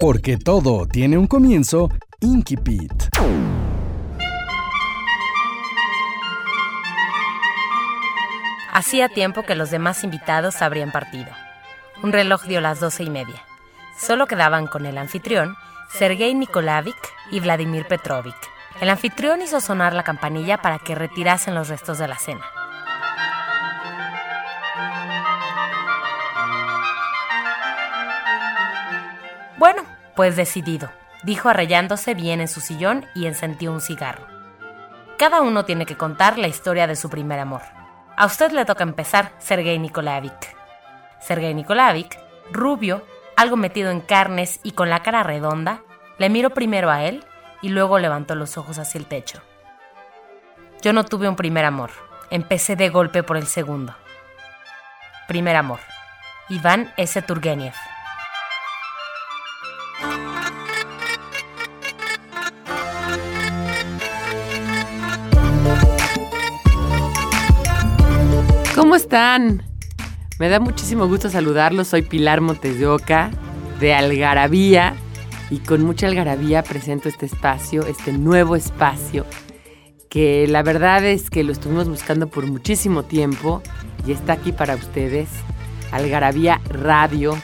Porque todo tiene un comienzo, Inkipit. Hacía tiempo que los demás invitados habrían partido. Un reloj dio las doce y media. Solo quedaban con el anfitrión, Sergei Nikolaevich y Vladimir Petrovich. El anfitrión hizo sonar la campanilla para que retirasen los restos de la cena. Bueno, pues decidido, dijo arrellándose bien en su sillón y encendió un cigarro. Cada uno tiene que contar la historia de su primer amor. A usted le toca empezar, Sergei Nikolaevich. Sergei Nikolaevich, rubio, algo metido en carnes y con la cara redonda, le miró primero a él y luego levantó los ojos hacia el techo. Yo no tuve un primer amor. Empecé de golpe por el segundo. Primer amor. Iván S. Turgenev. Están? Me da muchísimo gusto saludarlos. Soy Pilar Montes de Oca, de Algarabía, y con mucha algarabía presento este espacio, este nuevo espacio, que la verdad es que lo estuvimos buscando por muchísimo tiempo y está aquí para ustedes. Algarabía Radio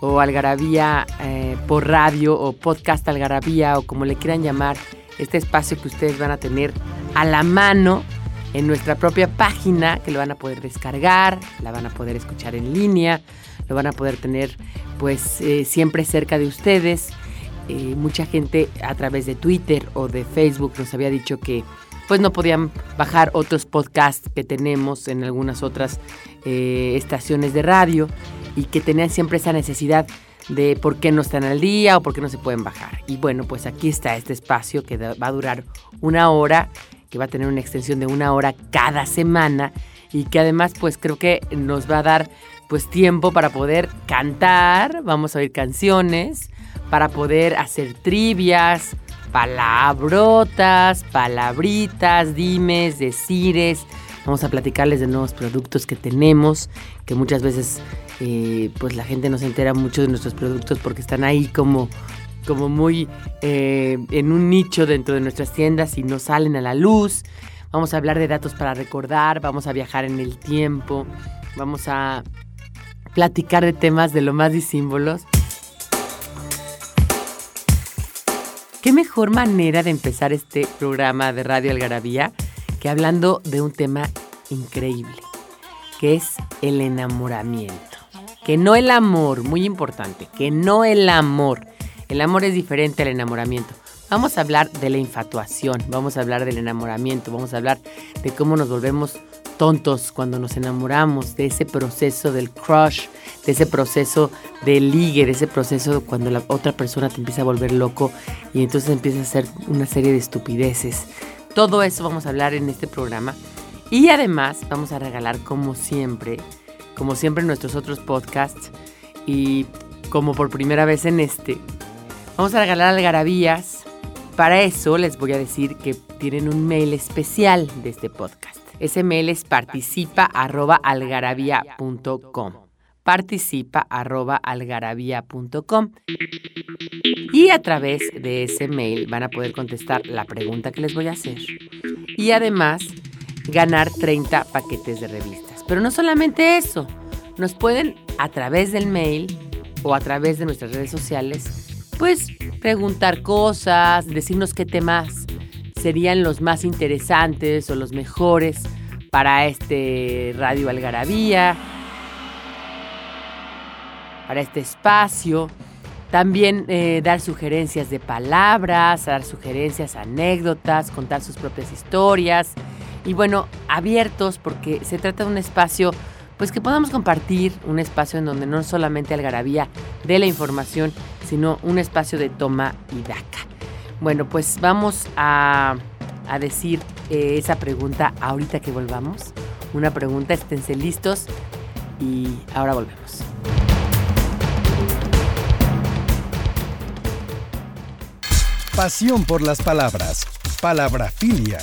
o Algarabía eh, por radio o podcast Algarabía o como le quieran llamar, este espacio que ustedes van a tener a la mano en nuestra propia página que lo van a poder descargar, la van a poder escuchar en línea, lo van a poder tener pues eh, siempre cerca de ustedes. Eh, mucha gente a través de Twitter o de Facebook nos había dicho que pues no podían bajar otros podcasts que tenemos en algunas otras eh, estaciones de radio y que tenían siempre esa necesidad de por qué no están al día o por qué no se pueden bajar. Y bueno, pues aquí está este espacio que va a durar una hora que va a tener una extensión de una hora cada semana y que además pues creo que nos va a dar pues tiempo para poder cantar, vamos a oír canciones, para poder hacer trivias, palabrotas, palabritas, dimes, decires. Vamos a platicarles de nuevos productos que tenemos, que muchas veces eh, pues la gente no se entera mucho de nuestros productos porque están ahí como como muy eh, en un nicho dentro de nuestras tiendas y no salen a la luz. Vamos a hablar de datos para recordar, vamos a viajar en el tiempo, vamos a platicar de temas de lo más disímbolos. ¿Qué mejor manera de empezar este programa de Radio Algarabía que hablando de un tema increíble, que es el enamoramiento? Que no el amor, muy importante, que no el amor, el amor es diferente al enamoramiento. Vamos a hablar de la infatuación, vamos a hablar del enamoramiento, vamos a hablar de cómo nos volvemos tontos cuando nos enamoramos, de ese proceso del crush, de ese proceso del ligue, de ese proceso cuando la otra persona te empieza a volver loco y entonces empieza a hacer una serie de estupideces. Todo eso vamos a hablar en este programa. Y además vamos a regalar como siempre, como siempre en nuestros otros podcasts y como por primera vez en este, Vamos a regalar algarabías. Para eso les voy a decir que tienen un mail especial de este podcast. Ese mail es participa.algarabía.com. Participa.algarabía.com. Y a través de ese mail van a poder contestar la pregunta que les voy a hacer. Y además ganar 30 paquetes de revistas. Pero no solamente eso. Nos pueden a través del mail o a través de nuestras redes sociales pues preguntar cosas, decirnos qué temas serían los más interesantes o los mejores para este Radio Algarabía, para este espacio. También eh, dar sugerencias de palabras, dar sugerencias, anécdotas, contar sus propias historias. Y bueno, abiertos porque se trata de un espacio pues que podamos compartir un espacio en donde no solamente Algarabía dé la información, sino un espacio de toma y daca. Bueno, pues vamos a, decir eh, esa pregunta ahorita que volvamos. Una pregunta, esténse listos y ahora volvemos. Pasión por las palabras. Palabrafilia.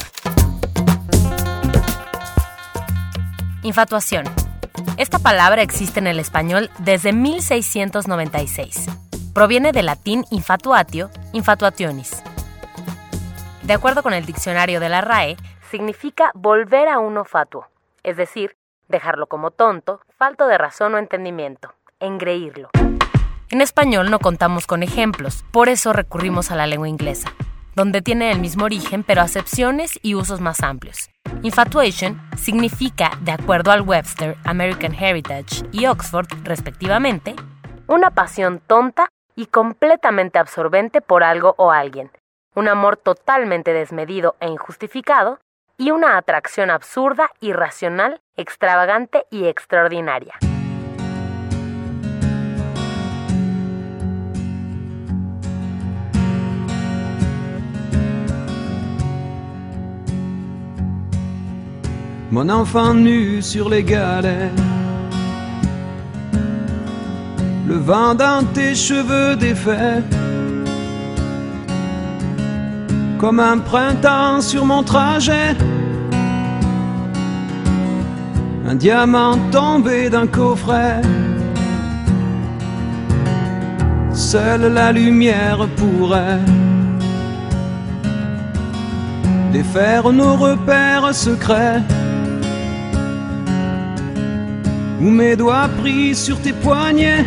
Infatuación. Esta palabra existe en el español desde 1696. Proviene del latín infatuatio, infatuationis. De acuerdo con el diccionario de la RAE, significa volver a uno fatuo, es decir, dejarlo como tonto, falto de razón o entendimiento, engreírlo. En español no contamos con ejemplos, por eso recurrimos a la lengua inglesa, donde tiene el mismo origen pero acepciones y usos más amplios. Infatuation significa, de acuerdo al Webster, American Heritage y Oxford, respectivamente, una pasión tonta y completamente absorbente por algo o alguien, un amor totalmente desmedido e injustificado, y una atracción absurda, irracional, extravagante y extraordinaria. Mon enfant nu sur les galets. Le vent dans tes cheveux défaits, comme un printemps sur mon trajet. Un diamant tombé d'un coffret. Seule la lumière pourrait défaire nos repères secrets. Ou mes doigts pris sur tes poignets.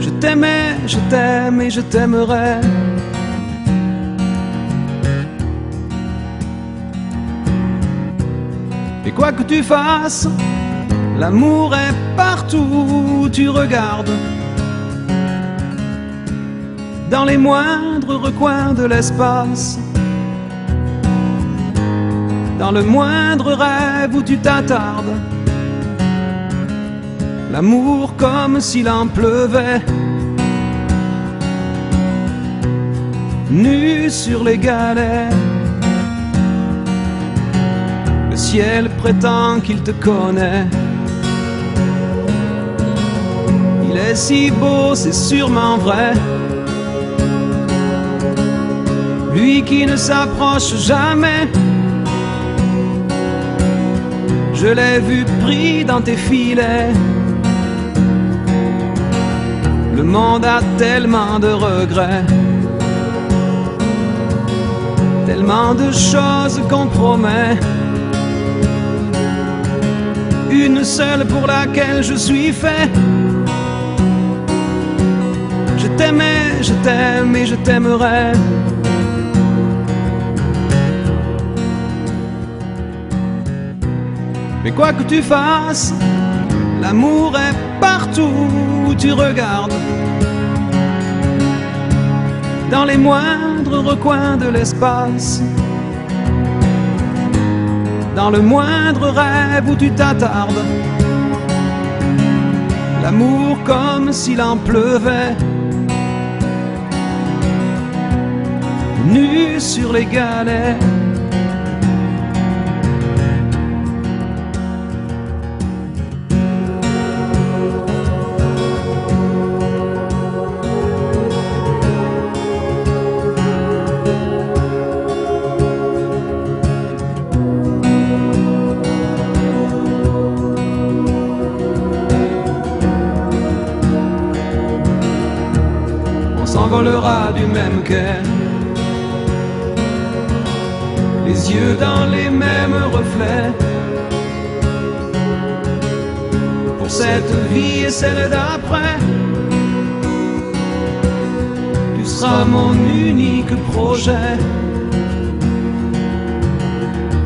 Je t'aimais, je t'aime et je t'aimerai. Et quoi que tu fasses, l'amour est partout où tu regardes. Dans les moindres recoins de l'espace dans le moindre rêve où tu t'attardes. L'amour comme s'il en pleuvait, nu sur les galets. Le ciel prétend qu'il te connaît. Il est si beau, c'est sûrement vrai. Lui qui ne s'approche jamais je l'ai vu pris dans tes filets. Le monde a tellement de regrets, tellement de choses qu'on promet. Une seule pour laquelle je suis fait. Je t'aimais, je t'aime et je t'aimerai. Mais quoi que tu fasses, l'amour est partout où tu regardes. Dans les moindres recoins de l'espace. Dans le moindre rêve où tu t'attardes. L'amour comme s'il en pleuvait. Nu sur les galets. Du même cœur. Les yeux dans les mêmes reflets. Pour cette vie et celle d'après. Tu seras mon unique projet.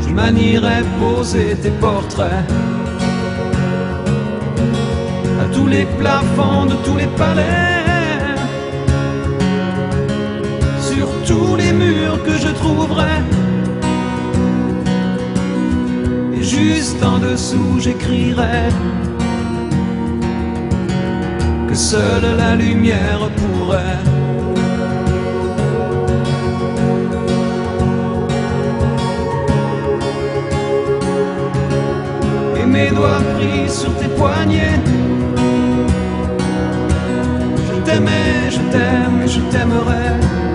Je manierai poser tes portraits à tous les plafonds de tous les palais. Tous les murs que je trouverai. Et juste en dessous, j'écrirai que seule la lumière pourrait. Et mes doigts pris sur tes poignets. Je t'aimais, je t'aime, je t'aimerai.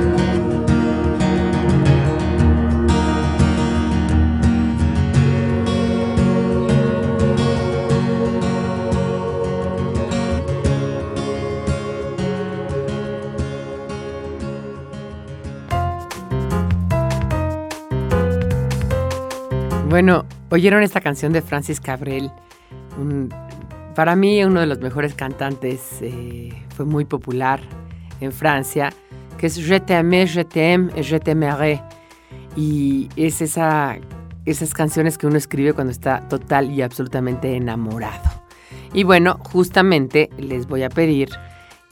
Bueno, oyeron esta canción de Francis Cabrel. Para mí, uno de los mejores cantantes, eh, fue muy popular en Francia, que es Je t'aimais, je t'aime je t'aimerai. Y es esa, esas canciones que uno escribe cuando está total y absolutamente enamorado. Y bueno, justamente les voy a pedir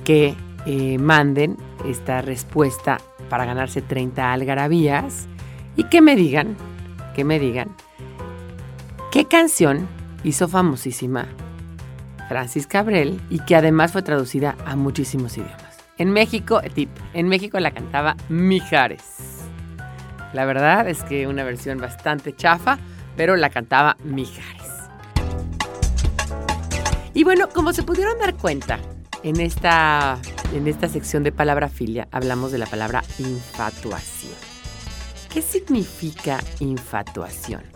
que eh, manden esta respuesta para ganarse 30 algarabías y que me digan, que me digan, ¿qué canción hizo famosísima Francis Cabrel y que además fue traducida a muchísimos idiomas? En México, tip, en México la cantaba Mijares. La verdad es que una versión bastante chafa, pero la cantaba Mijares. Y bueno, como se pudieron dar cuenta, en esta, en esta sección de palabra filia hablamos de la palabra infatuación. ¿Qué significa infatuación?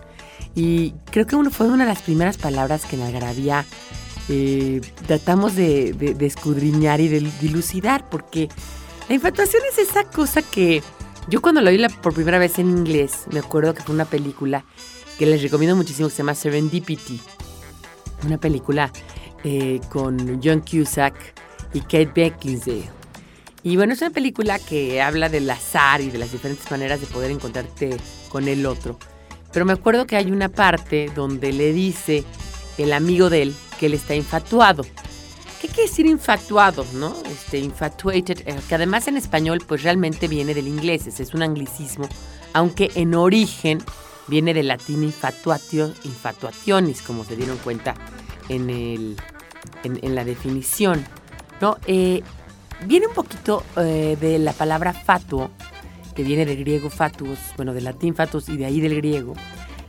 Y creo que uno, fue una de las primeras palabras que en Algarabía eh, tratamos de, escudriñar y de dilucidar, porque la infatuación es esa cosa que yo cuando la vi la- por primera vez en inglés, me acuerdo que fue una película que les recomiendo muchísimo que se llama Serendipity. Una película eh, con John Cusack y Kate Beckinsale. Y bueno, es una película que habla del azar y de las diferentes maneras de poder encontrarte con el otro. Pero me acuerdo que hay una parte donde le dice el amigo de él que él está infatuado. ¿Qué quiere decir infatuado, no? Este, infatuated, eh, que además en español pues realmente viene del inglés, es un anglicismo, aunque en origen viene del latín infatuatio, infatuationis, como se dieron cuenta en, el, en, en la definición, ¿no? Eh, viene un poquito eh, de la palabra fatuo, que viene del griego fatuos, bueno, del latín fatuos y de ahí del griego,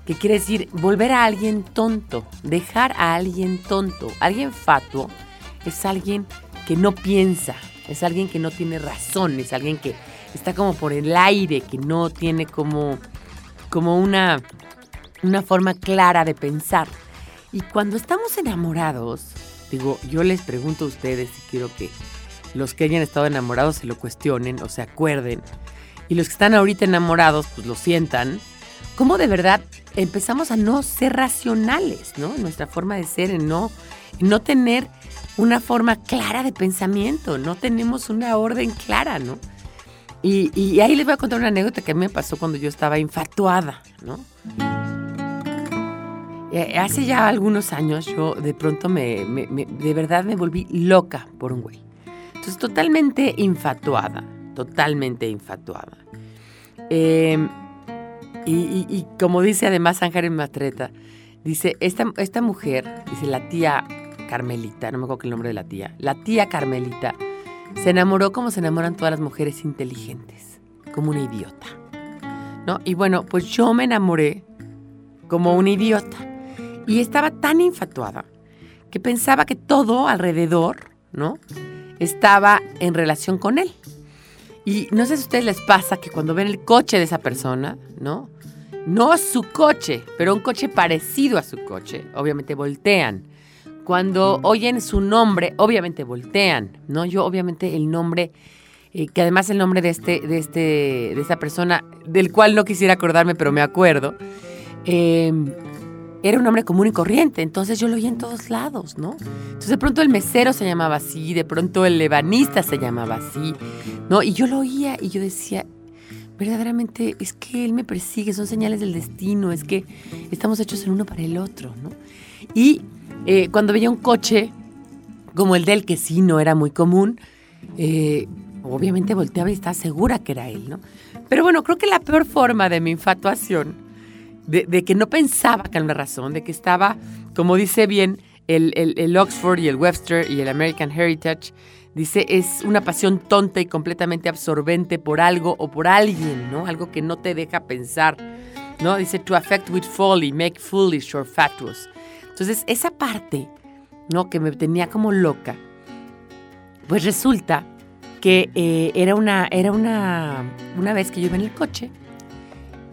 que quiere decir volver a alguien tonto, dejar a alguien tonto. Alguien fatuo es alguien que no piensa, es alguien que no tiene razón, es alguien que está como por el aire, que no tiene como, como una, una forma clara de pensar. Y cuando estamos enamorados, digo, yo les pregunto a ustedes y quiero que los que hayan estado enamorados se lo cuestionen o se acuerden. Y los que están ahorita enamorados, pues lo sientan. ¿Cómo de verdad empezamos a no ser racionales, ¿no? En nuestra forma de ser, en no, no tener una forma clara de pensamiento, no tenemos una orden clara, ¿no? Y, y ahí les voy a contar una anécdota que a mí me pasó cuando yo estaba infatuada, ¿no? Eh, hace ya algunos años yo de pronto me- me- de verdad me volví loca por un güey. Entonces totalmente infatuada, totalmente infatuada. Eh, y, como dice además Ángeles Matreta, dice, esta, esta mujer, dice la tía Carmelita, no me acuerdo el nombre de la tía, la tía Carmelita se enamoró como se enamoran todas las mujeres inteligentes, como una idiota. ¿No? Y bueno, pues yo me enamoré como una idiota. Y estaba tan infatuada que pensaba que todo alrededor, ¿no? Estaba en relación con él. Y no sé si a ustedes les pasa que cuando ven el coche de esa persona, ¿no? No su coche, pero un coche parecido a su coche, obviamente voltean. Cuando oyen su nombre, obviamente voltean, ¿no? Yo obviamente el nombre, eh, que además el nombre de este, de este, de esta persona, del cual no quisiera acordarme, pero me acuerdo, eh, era un hombre común y corriente, entonces yo lo oía en todos lados, ¿no? Entonces de pronto el mesero se llamaba así, de pronto el ebanista se llamaba así, ¿no? Y yo lo oía y yo decía, verdaderamente es que él me persigue, son señales del destino, es que estamos hechos el uno para el otro, ¿no? Y eh, cuando veía un coche como el de él, que sí no era muy común, eh, obviamente volteaba y estaba segura que era él, ¿no? Pero bueno, creo que la peor forma de mi infatuación, de, que no pensaba era una razón, de que estaba, como dice bien el, el Oxford y el Webster y el American Heritage Dice, es una pasión tonta y completamente absorbente por algo o por alguien, ¿no? Algo que no te deja pensar, ¿no? Dice, to affect with folly, make foolish or fatuous. Entonces, esa parte, ¿no? Que me tenía como loca, pues resulta que eh, era, una, era una, una vez que yo iba en el coche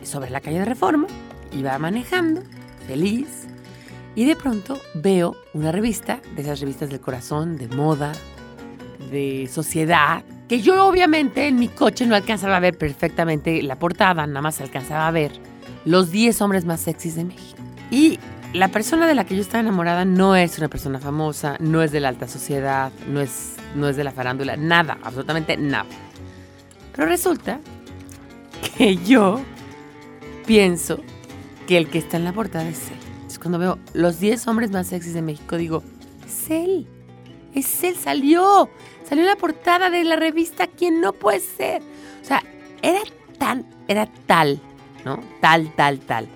sobre la calle de Reforma, iba manejando, feliz, y de pronto veo una revista, de esas revistas del corazón, de moda, de sociedad, que yo obviamente en mi coche no alcanzaba a ver perfectamente la portada, nada más alcanzaba a ver los 10 hombres más sexys de México. Y la persona de la que yo estaba enamorada no es una persona famosa, no es de la alta sociedad, no es, no es de la farándula, nada, absolutamente nada. Pero resulta que yo pienso que el que está en la portada es él. Entonces cuando veo los 10 hombres más sexys de México digo, es él, es él, salió, Salió en la portada de la revista ¿Quién no puede ser? O sea, era tan, era tal, ¿no? Tal, tal, tal.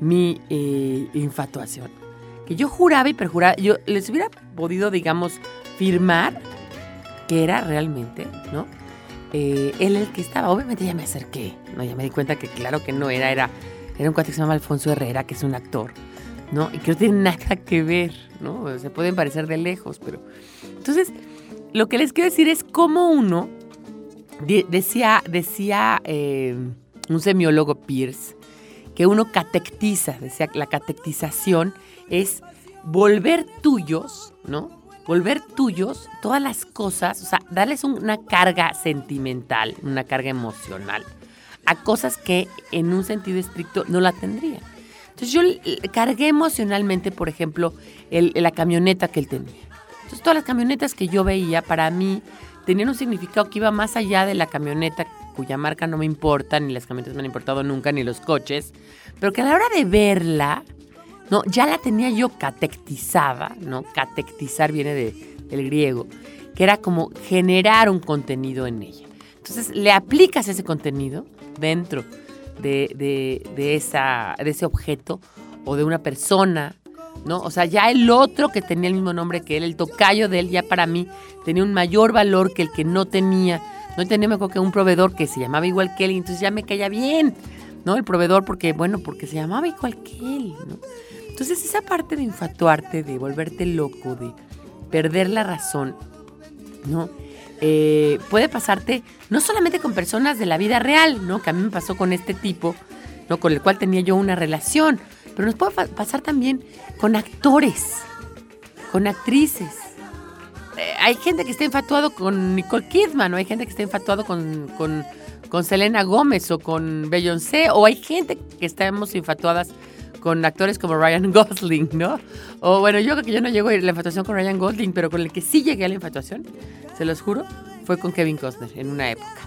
Mi eh, infatuación. Que yo juraba y perjuraba, yo les hubiera podido, digamos, firmar que era realmente, ¿no? Eh, él el que estaba. Obviamente ya me acerqué, ¿no? Ya me di cuenta que claro que no era, era, era un cuate que se llama Alfonso Herrera, que es un actor, ¿no? Y que no tiene nada que ver, ¿no? Se pueden parecer de lejos, pero... Entonces, lo que les quiero decir es cómo uno, decía, decía eh, un semiólogo Pierce, que uno catectiza, decía que la catectización es volver tuyos, ¿no? Volver tuyos todas las cosas, o sea, darles una carga sentimental, una carga emocional a cosas que en un sentido estricto no la tendrían. Entonces yo cargué emocionalmente, por ejemplo, la camioneta que él tenía. Entonces todas las camionetas que yo veía para mí tenían un significado que iba más allá de la camioneta cuya marca no me importa, ni las camionetas me han importado nunca, ni los coches, pero que a la hora de verla, no, ya la tenía yo catectizada, ¿no? Catectizar viene de, del griego, que era como generar un contenido en ella. Entonces le aplicas ese contenido dentro de, de, esa, de ese objeto o de una persona ¿no? O sea, ya el otro que tenía el mismo nombre que él, el tocayo de él, ya para mí tenía un mayor valor que el que no tenía. No tenía mejor que un proveedor que se llamaba igual que él y entonces ya me caía bien, ¿no? El proveedor porque, bueno, porque se llamaba igual que él, ¿no? Entonces esa parte de infatuarte, de volverte loco, de perder la razón, ¿no? Eh, puede pasarte no solamente con personas de la vida real, ¿no? Que a mí me pasó con este tipo, ¿no? Con el cual tenía yo una relación, pero nos puede pasar también con actores, con actrices. Eh, hay gente que está infatuado con Nicole Kidman, o hay gente que está infatuado con, con, con Selena Gómez o con Beyoncé, o hay gente que estamos infatuadas con actores como Ryan Gosling, ¿no? O bueno, yo creo que yo no llego a la infatuación con Ryan Gosling, pero con el que sí llegué a la infatuación, se los juro, fue con Kevin Costner en una época.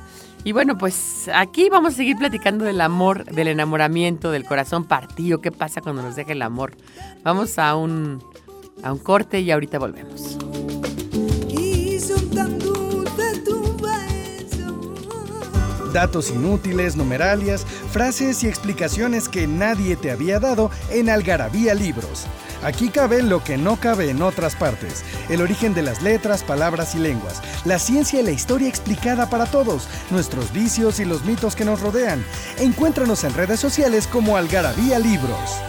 Y bueno, pues aquí vamos a seguir platicando del amor, del enamoramiento, del corazón partido, qué pasa cuando nos deja el amor. Vamos a un, a un corte y ahorita volvemos. Datos inútiles, numeralias, frases y explicaciones que nadie te había dado en Algarabía Libros. Aquí cabe lo que no cabe en otras partes, el origen de las letras, palabras y lenguas, la ciencia y la historia explicada para todos, nuestros vicios y los mitos que nos rodean. Encuéntranos en redes sociales como Algarabía Libros.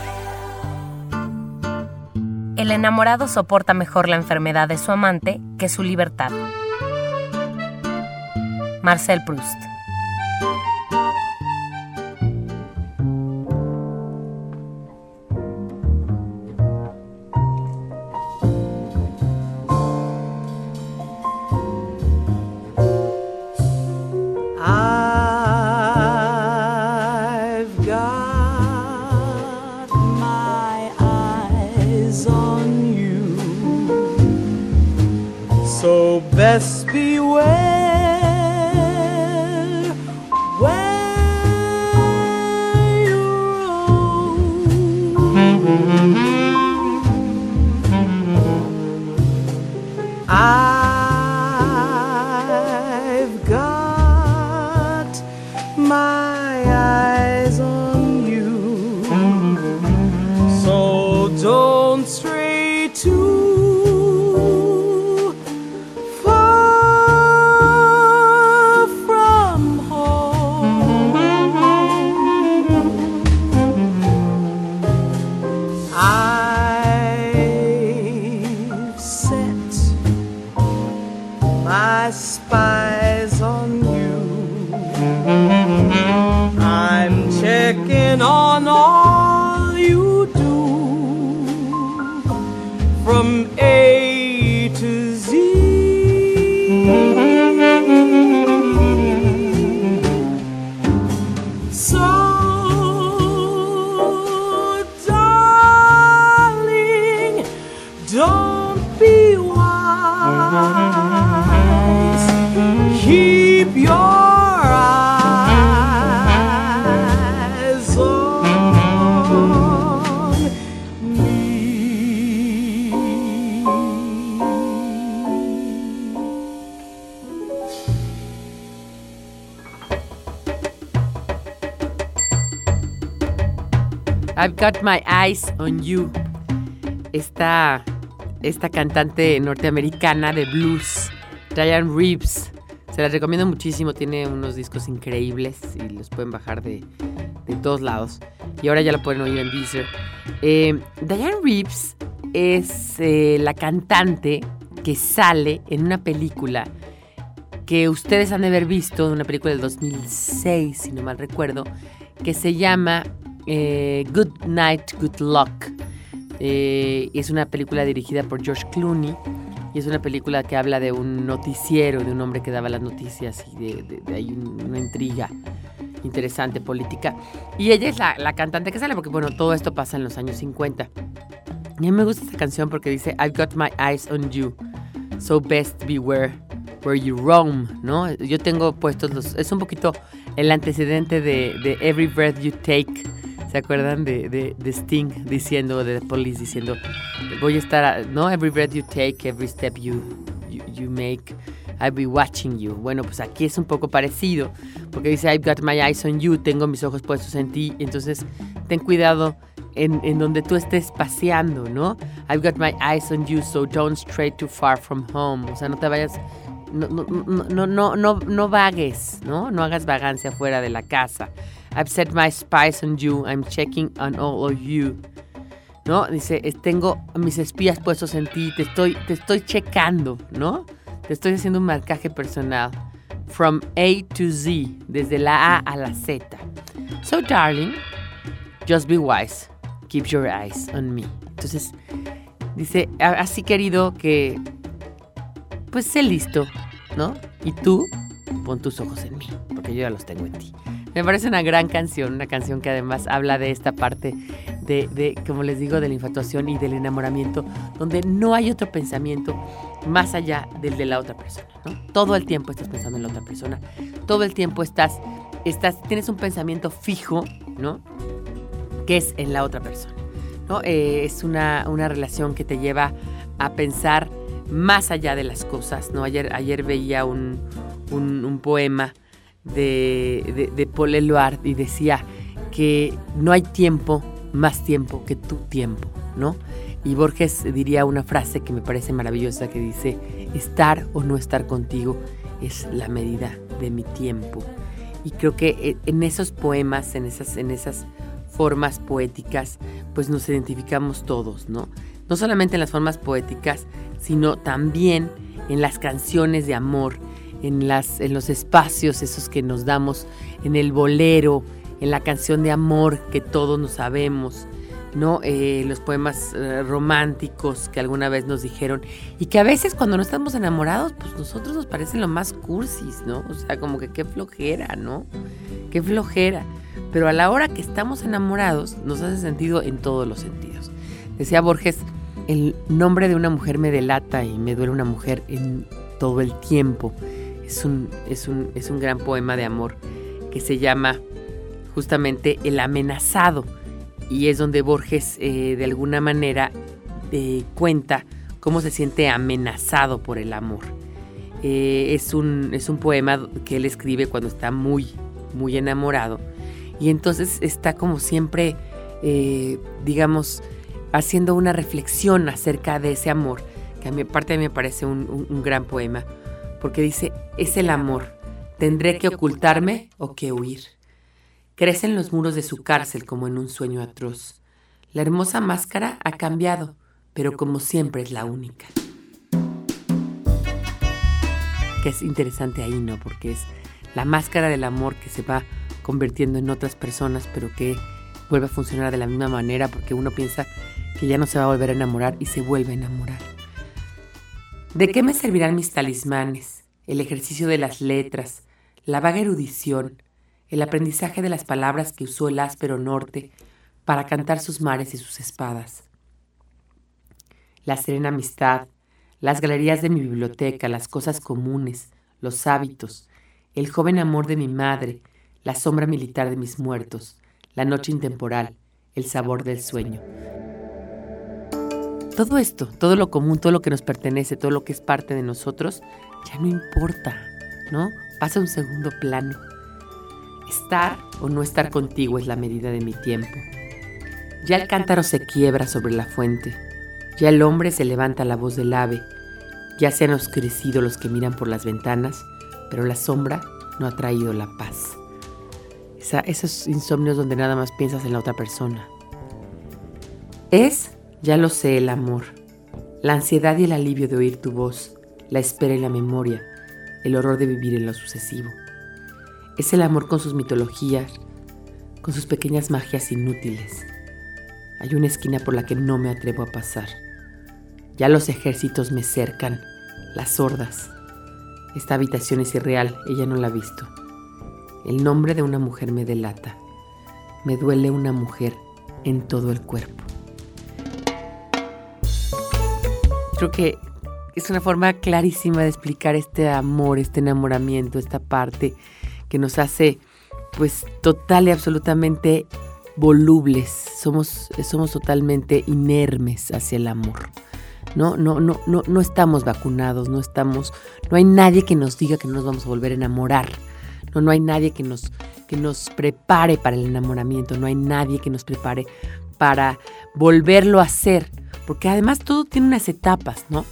El enamorado soporta mejor la enfermedad de su amante que su libertad. Marcel Proust Keep your eyes on me. I've got my eyes on you. Esta, esta cantante norteamericana de blues, Diane Reeves. Se las recomiendo muchísimo. Tiene unos discos increíbles y los pueden bajar de, de todos lados. Y ahora ya la pueden oír en Deezer. Eh, Diane Reeves es eh, la cantante que sale en una película que ustedes han de haber visto, una película del 2006, si no mal recuerdo, que se llama eh, Good Night, Good Luck. Eh, es una película dirigida por George Clooney y es una película que habla de un noticiero, de un hombre que daba las noticias y de, de- de una intriga interesante política. Y ella es la, la cantante que sale porque, bueno, todo esto pasa en los años 50. Y a mí me gusta esta canción porque dice, I've got my eyes on you, so best beware where you roam, ¿no? Yo tengo puestos los... Es un poquito el antecedente de, de Every Breath You Take. ¿Se acuerdan de, de, de Sting diciendo, de The Police diciendo, voy a estar, a- ¿no? Every breath you take, every step you, you, you make, I'll be watching you. Bueno, pues aquí es un poco parecido, porque dice, I've got my eyes on you, tengo mis ojos puestos en ti, entonces ten cuidado en, en donde tú estés paseando, ¿no? I've got my eyes on you, so don't stray too far from home. O sea, no te vayas, no, no, no, no, no, no, vagues, ¿no? No hagas vagancia fuera de la casa. I've set my spies on you, I'm checking on all of you. ¿No? Dice, tengo mis espías puestos en ti, te estoy, te estoy checando, ¿no? Te estoy haciendo un marcaje personal. From A to Z, desde la A a la Z. So, darling, just be wise. Keep your eyes on me. Entonces, dice, "A- así querido que, pues sé listo, ¿no? Y tú, pon tus ojos en mí, porque yo ya los tengo en ti. Me parece una gran canción, una canción que además habla de esta parte de, de, como les digo, de la infatuación y del enamoramiento, donde no hay otro pensamiento más allá del de la otra persona, ¿no? Todo el tiempo estás pensando en la otra persona, todo el tiempo estás, estás, tienes un pensamiento fijo, ¿no? Que es en la otra persona, ¿no? Eh, es una, una relación que te lleva a pensar más allá de las cosas, ¿no? Ayer, ayer veía un, un, un poema de, de, Paul Eluard y decía que no hay tiempo, más tiempo que tu tiempo, ¿no? Y Borges diría una frase que me parece maravillosa que dice, estar o no estar contigo es la medida de mi tiempo. Y creo que eh, en esos poemas, en esas, en esas formas poéticas, pues nos identificamos todos, ¿no? No solamente en las formas poéticas, sino también en las canciones de amor, en, las, en los espacios esos que nos damos, en el bolero, en la canción de amor que todos nos sabemos, ¿no? Eh, los poemas eh, románticos que alguna vez nos dijeron y que a veces cuando no estamos enamorados, pues nosotros nos parecen lo más cursis, ¿no? O sea, como que qué flojera, ¿no? Qué flojera. Pero a la hora que estamos enamorados nos hace sentido en todos los sentidos. Decía Borges, el nombre de una mujer me delata y me duele una mujer en todo el tiempo. Es un, es un, es un gran poema de amor que se llama justamente El amenazado. Y es donde Borges eh, de alguna manera eh, cuenta cómo se siente amenazado por el amor. Eh, es, un, es un poema que él escribe cuando está muy, muy enamorado. Y entonces está como siempre, digamos, haciendo una reflexión acerca de ese amor, que a mi parte me parece un gran poema, porque dice, es el amor, tendré que ocultarme o que huir. Crece en los muros de su cárcel como en un sueño atroz. La hermosa máscara ha cambiado, pero como siempre es la única. que es interesante ahí, ¿no? Porque es la máscara del amor que se va convirtiendo en otras personas, pero que vuelve a funcionar de la misma manera porque uno piensa que ya no se va a volver a enamorar y se vuelve a enamorar. ¿De qué me servirán mis talismanes, el ejercicio de las letras, la vaga erudición, el aprendizaje de las palabras que usó el áspero norte para cantar sus mares y sus espadas? La serena amistad, las galerías de mi biblioteca, las cosas comunes, los hábitos, el joven amor de mi madre, la sombra militar de mis muertos, la noche intemporal, el sabor del sueño. Todo esto, todo lo común, todo lo que nos pertenece, todo lo que es parte de nosotros, ya no importa, ¿no? Pasa a un segundo plano. Estar o no estar contigo es la medida de mi tiempo. Ya el cántaro se quiebra sobre la fuente, ya el hombre se levanta la voz del ave, ya se han oscurecido los que miran por las ventanas, pero la sombra no ha traído la paz esos insomnios donde nada más piensas en la otra persona. Es, ya lo sé, el amor, la ansiedad y el alivio de oír tu voz, la espera y la memoria, el horror de vivir en lo sucesivo. Es el amor con sus mitologías, con sus pequeñas magias inútiles. Hay una esquina por la que no me atrevo a pasar. Ya los ejércitos me cercan, las hordas. Esta habitación es irreal, ella no la ha visto. El nombre de una mujer me delata. Me duele una mujer en todo el cuerpo. Creo que es una forma clarísima de explicar este amor, este enamoramiento, esta parte que nos hace pues total y absolutamente volubles. Somos, somos totalmente inermes hacia el amor. No, no, no, no, no estamos vacunados, no estamos, no hay nadie que nos diga que no nos vamos a volver a enamorar. No, no hay nadie que nos, que nos prepare para el enamoramiento, no hay nadie que nos prepare para volverlo a hacer, porque además todo tiene unas etapas, ¿no?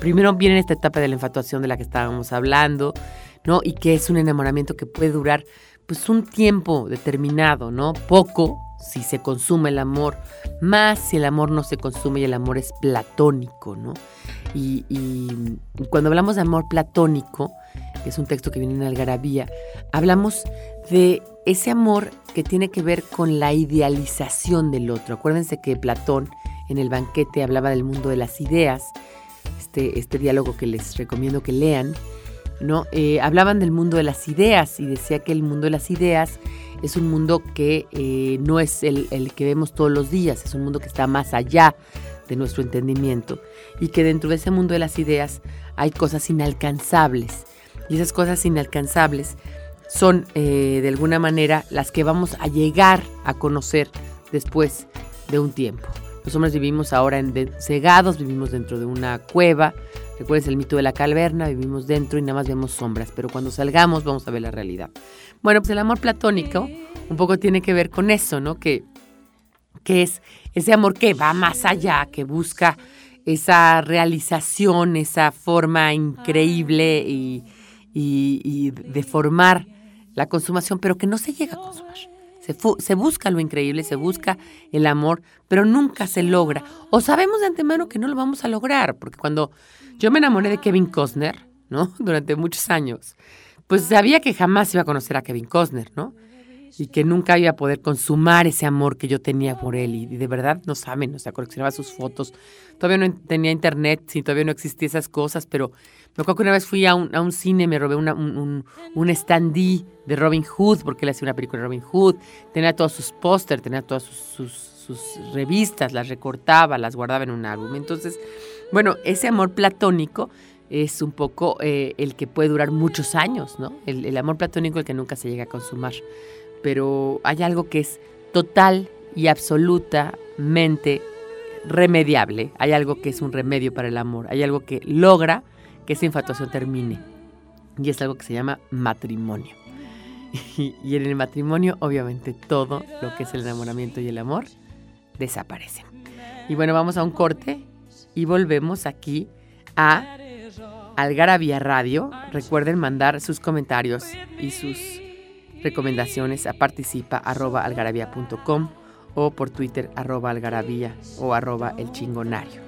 Primero viene esta etapa de la infatuación de la que estábamos hablando, ¿no? Y que es un enamoramiento que puede durar pues un tiempo determinado, ¿no? Poco si se consume el amor, más si el amor no se consume y el amor es platónico, ¿no? Y, cuando hablamos de amor platónico, que es un texto que viene en Algarabía, hablamos de ese amor que tiene que ver con la idealización del otro. Acuérdense que Platón en el banquete hablaba del mundo de las ideas, este, este diálogo que les recomiendo que lean, ¿no? Eh, hablaban del mundo de las ideas y decía que el mundo de las ideas es un mundo que eh, no es el, que vemos todos los días, es un mundo que está más allá de nuestro entendimiento y que dentro de ese mundo de las ideas hay cosas inalcanzables y esas cosas inalcanzables son eh, de alguna manera las que vamos a llegar a conocer después de un tiempo. Los hombres vivimos ahora en cegados, vivimos dentro de una cueva. Recuerden el mito de la caverna, vivimos dentro y nada más vemos sombras, pero cuando salgamos vamos a ver la realidad. Bueno, pues el amor platónico un poco tiene que ver con eso, ¿no? Que, que es ese amor que va más allá, que busca esa realización, esa forma increíble y, y, de formar la consumación, pero que no se llega a consumar. Se, busca lo increíble, se busca el amor, pero nunca se logra. O sabemos de antemano que no lo vamos a lograr, porque cuando yo me enamoré de Kevin Costner, ¿no? Durante muchos años, pues sabía que jamás iba a conocer a Kevin Costner, ¿no? y que nunca iba a poder consumar ese amor que yo tenía por él. Y, de verdad no saben, o sea, coleccionaba sus fotos. Todavía no tenía internet, sí, todavía no existían esas cosas, pero me acuerdo que una vez fui a un, a un cine, me robé una, un, un, standee de Robin Hood, porque él hacía una película de Robin Hood. Tenía todos sus pósters, tenía todas sus, sus, revistas, las recortaba, las guardaba en un álbum. Entonces, bueno, ese amor platónico es un poco eh, el que puede durar muchos años, ¿no? El, el amor platónico el que nunca se llega a consumar pero hay algo que es total y absolutamente remediable. Hay algo que es un remedio para el amor. Hay algo que logra que esa infatuación termine. Y es algo que se llama matrimonio. Y, en el matrimonio, obviamente, todo lo que es el enamoramiento y el amor desaparecen. Y bueno, vamos a un corte y volvemos aquí a Algarabía Radio. Recuerden mandar sus comentarios y sus recomendaciones a participa.algarabía.com o por Twitter arroba algarabía o arroba el chingonario.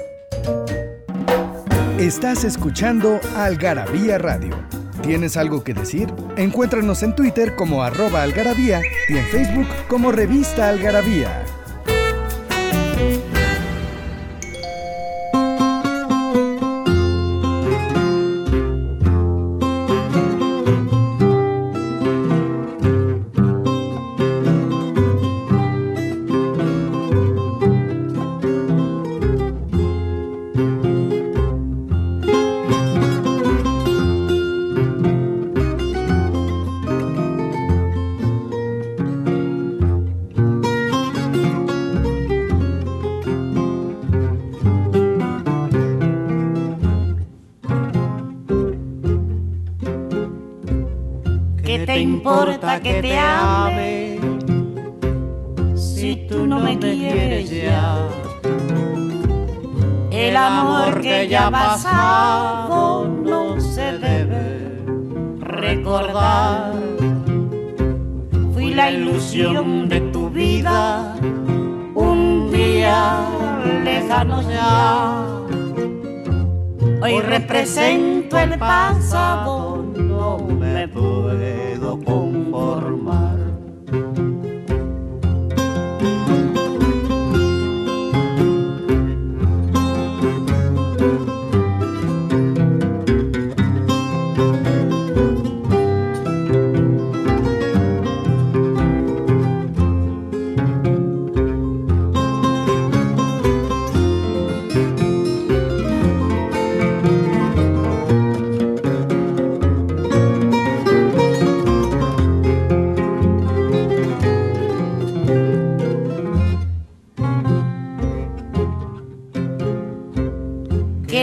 Estás escuchando Algarabía Radio. ¿Tienes algo que decir? Encuéntranos en Twitter como arroba algarabía y en Facebook como revista algarabía. Hoy represento el pasado, no me puedo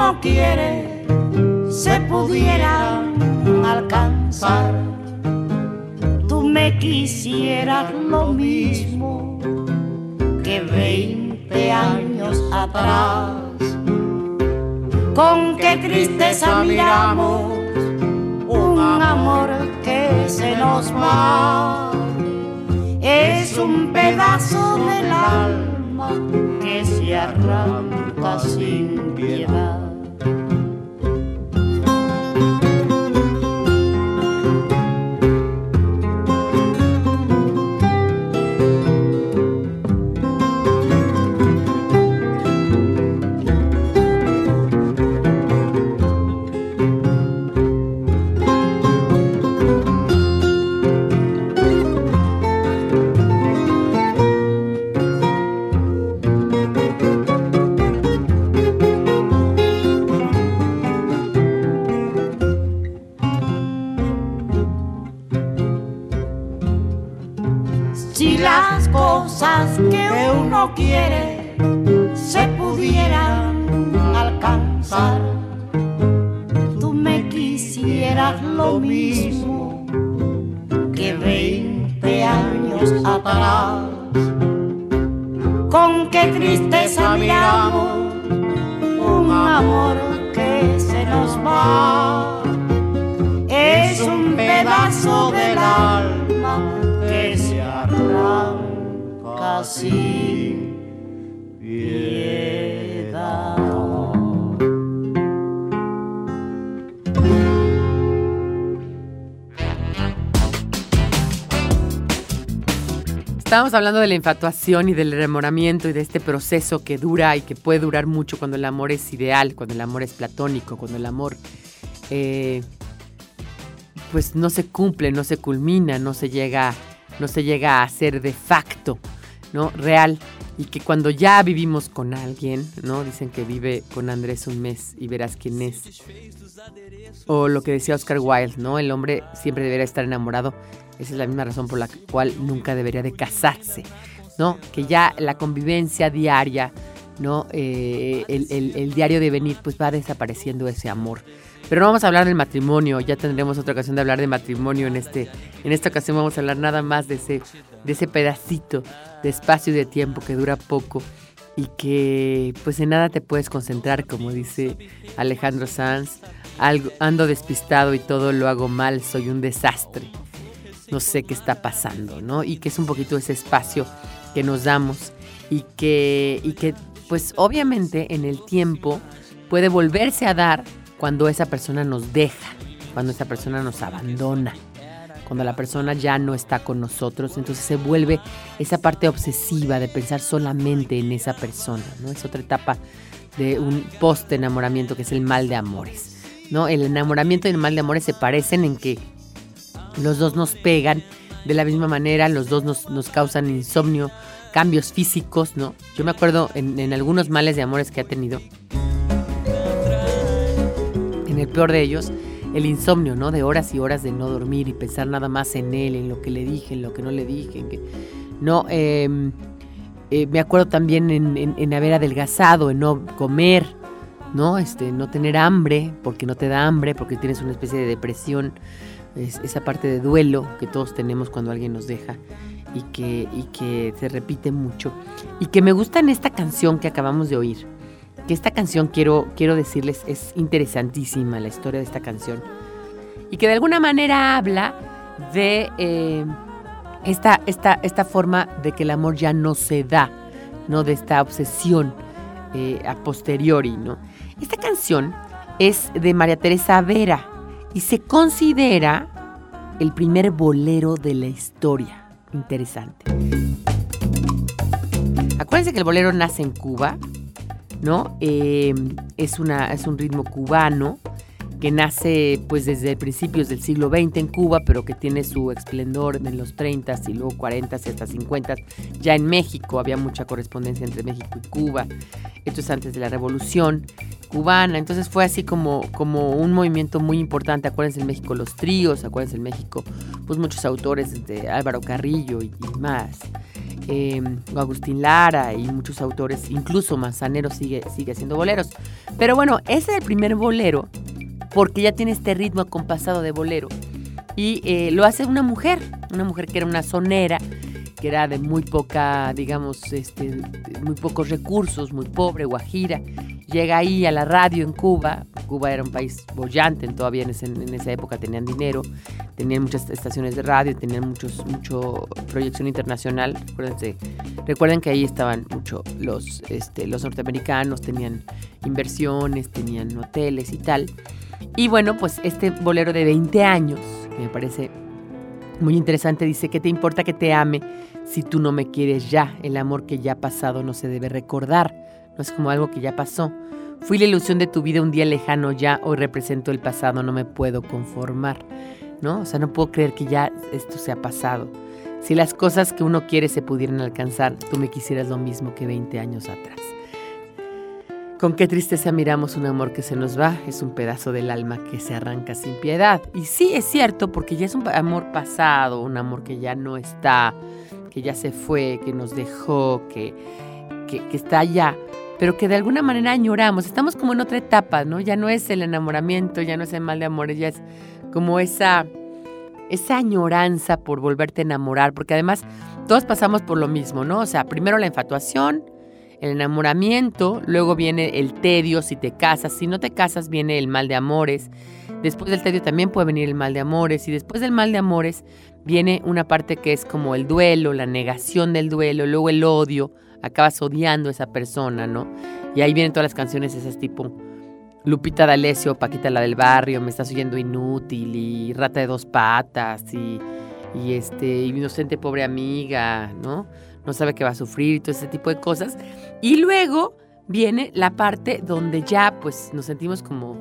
uno quiere se pudieran alcanzar, tú me quisieras lo mismo que 20 años atrás. Con qué tristeza miramos un amor que se nos va. Es un pedazo del alma que se arranca sin piedad. Estábamos hablando de la infatuación y del enamoramiento y de este proceso que dura y que puede durar mucho cuando el amor es ideal, cuando el amor es platónico, cuando el amor eh, pues no se cumple, no se culmina, no se llega, no se llega a ser de facto, ¿no? Real. Y que cuando ya vivimos con alguien, ¿no? Dicen que vive con Andrés un mes y verás quién es. O lo que decía Oscar Wilde, ¿no? El hombre siempre debería estar enamorado. Esa es la misma razón por la cual nunca debería de casarse, ¿no? Que ya la convivencia diaria, ¿no? Eh, el, el, el diario de venir, pues va desapareciendo ese amor. Pero no vamos a hablar del matrimonio, ya tendremos otra ocasión de hablar de matrimonio en este en esta ocasión vamos a hablar nada más de ese de ese pedacito de espacio y de tiempo que dura poco y que pues en nada te puedes concentrar, como dice Alejandro Sanz, algo, ando despistado y todo lo hago mal, soy un desastre. No sé qué está pasando, ¿no? Y que es un poquito ese espacio que nos damos y que y que pues obviamente en el tiempo puede volverse a dar cuando esa persona nos deja, cuando esa persona nos abandona, cuando la persona ya no está con nosotros, entonces se vuelve esa parte obsesiva de pensar solamente en esa persona, ¿no? Es otra etapa de un post enamoramiento que es el mal de amores, ¿no? El enamoramiento y el mal de amores se parecen en que los dos nos pegan de la misma manera, los dos nos, nos causan insomnio, cambios físicos, ¿no? Yo me acuerdo en, en algunos males de amores que ha tenido, en el peor de ellos, el insomnio, ¿no? De horas y horas de no dormir y pensar nada más en él, en lo que le dije, en lo que no le dije. En que... No, eh, eh, me acuerdo también en, en, en, haber adelgazado, en no comer, ¿no? Este, no tener hambre, porque no te da hambre, porque tienes una especie de depresión, es, esa parte de duelo que todos tenemos cuando alguien nos deja y que, y que se repite mucho. Y que me gusta en esta canción que acabamos de oír que esta canción quiero, quiero decirles es interesantísima la historia de esta canción y que de alguna manera habla de eh, esta, esta, esta forma de que el amor ya no se da, ¿no? De esta obsesión eh, a posteriori, ¿no? Esta canción es de María Teresa Vera y se considera el primer bolero de la historia. Interesante. Acuérdense que el bolero nace en Cuba, ¿no? Eh, es, una, es un ritmo cubano que nace pues desde principios del siglo XX en Cuba, pero que tiene su esplendor en los 30 y luego 40 y hasta 50. Ya en México había mucha correspondencia entre México y Cuba. Esto es antes de la Revolución cubana. Entonces fue así como, como un movimiento muy importante. Acuérdense en México los tríos, acuérdense en México pues muchos autores de Álvaro Carrillo y más eh, Agustín Lara y muchos autores, incluso Manzanero sigue, sigue haciendo boleros. Pero bueno, ese es el primer bolero porque ya tiene este ritmo acompasado de bolero. Y eh, lo hace una mujer, una mujer que era una sonera, que era de muy poca, digamos, este, muy pocos recursos, muy pobre, guajira. Llega ahí a la radio en Cuba. Cuba era un país bollante, todavía en, esa época tenían dinero, tenían muchas estaciones de radio, tenían muchos, mucho proyección internacional. Recuerden que ahí estaban mucho los, este, los norteamericanos, tenían inversiones, tenían hoteles y tal. Y bueno, pues este bolero de 20 años, que me parece muy interesante, dice, ¿qué te importa que te ame si tú no me quieres ya? El amor que ya ha pasado no se debe recordar, no es como algo que ya pasó. Fui la ilusión de tu vida un día lejano ya, hoy represento el pasado, no me puedo conformar, ¿no? O sea, no puedo creer que ya esto se ha pasado. Si las cosas que uno quiere se pudieran alcanzar, tú me quisieras lo mismo que 20 años atrás. Con qué tristeza miramos un amor que se nos va, es un pedazo del alma que se arranca sin piedad. Y sí, es cierto, porque ya es un amor pasado, un amor que ya no está, que ya se fue, que nos dejó, que, que, está allá, pero que de alguna manera añoramos. Estamos como en otra etapa, ¿no? Ya no es el enamoramiento, ya no es el mal de amores, ya es como esa, esa añoranza por volverte a enamorar, porque además todos pasamos por lo mismo, ¿no? O sea, primero la infatuación, el enamoramiento, luego viene el tedio si te casas, si no te casas viene el mal de amores, después del tedio también puede venir el mal de amores y después del mal de amores viene una parte que es como el duelo, la negación del duelo, luego el odio, acabas odiando a esa persona, ¿no? Y ahí vienen todas las canciones esas tipo Lupita D'Alessio, Paquita la del barrio, me estás oyendo inútil y Rata de dos patas y y este inocente pobre amiga, ¿no? No sabe que va a sufrir y todo ese tipo de cosas. Y luego viene la parte donde ya pues nos sentimos como,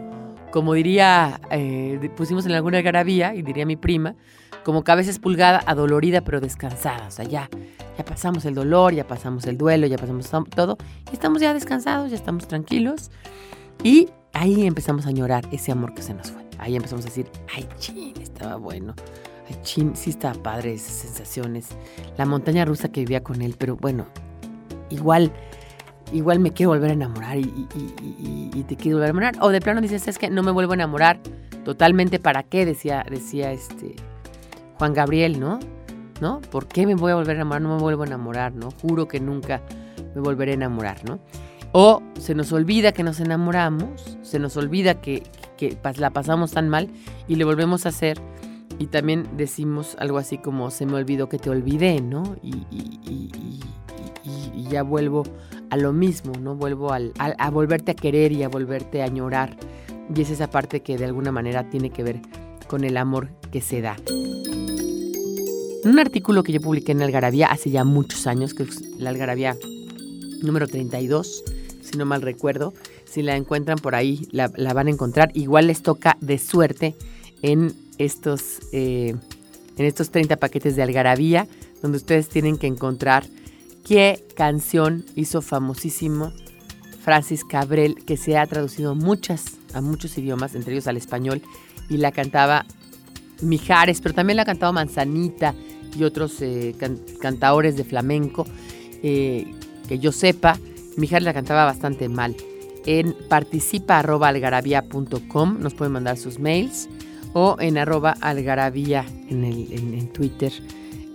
como diría, eh, pusimos en alguna garabía, y diría mi prima, como cabeza espulgada, adolorida pero descansada. O sea, ya, ya pasamos el dolor, ya pasamos el duelo, ya pasamos todo. Y estamos ya descansados, ya estamos tranquilos. Y ahí empezamos a añorar ese amor que se nos fue. Ahí empezamos a decir, ay, chin, estaba bueno. Ay, chin, sí estaba padre esas sensaciones. La montaña rusa que vivía con él, pero bueno, igual, igual me quiero volver a enamorar y- y- y te quiero volver a enamorar. O de plano dices, es que no me vuelvo a enamorar totalmente, ¿para qué? Decía, decía este Juan Gabriel, ¿no? ¿No? ¿Por qué me voy a volver a enamorar? No me vuelvo a enamorar, ¿no? Juro que nunca me volveré a enamorar, ¿no? O se nos olvida que nos enamoramos, se nos olvida que, que la pasamos tan mal y le volvemos a hacer. Y también decimos algo así como se me olvidó que te olvidé, ¿no? Y, y- y- y- ya vuelvo a lo mismo, ¿no? Vuelvo al- al- a volverte a querer y a volverte a añorar. Y es esa parte que de alguna manera tiene que ver con el amor que se da. En un artículo que yo publiqué en Algarabía hace ya muchos años, que es la Algarabía número 32, si no mal recuerdo, si la encuentran por ahí la, van a encontrar. Igual les toca de suerte en estos, eh, en estos 30 paquetes de Algarabía, donde ustedes tienen que encontrar qué canción hizo famosísimo Francis Cabrel, que se ha traducido muchas, a muchos idiomas, entre ellos al español, y la cantaba Mijares, pero también la ha cantado Manzanita y otros eh, can- cantaores de flamenco, eh, que yo sepa, Mijares la cantaba bastante mal. En participa.algarabía.com nos pueden mandar sus mails o en arroba algarabía en, el- en Twitter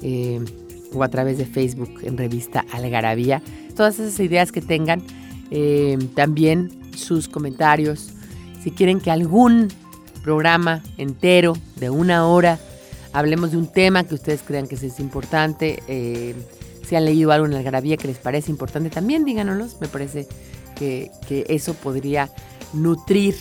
eh, o a través de Facebook en revista Algarabía. Todas esas ideas que tengan, eh, también sus comentarios. Si quieren que algún programa entero de una hora hablemos de un tema que ustedes crean que es importante, eh, si han leído algo en Algarabía que les parece importante, también díganoslos. Me parece que, que eso podría nutrir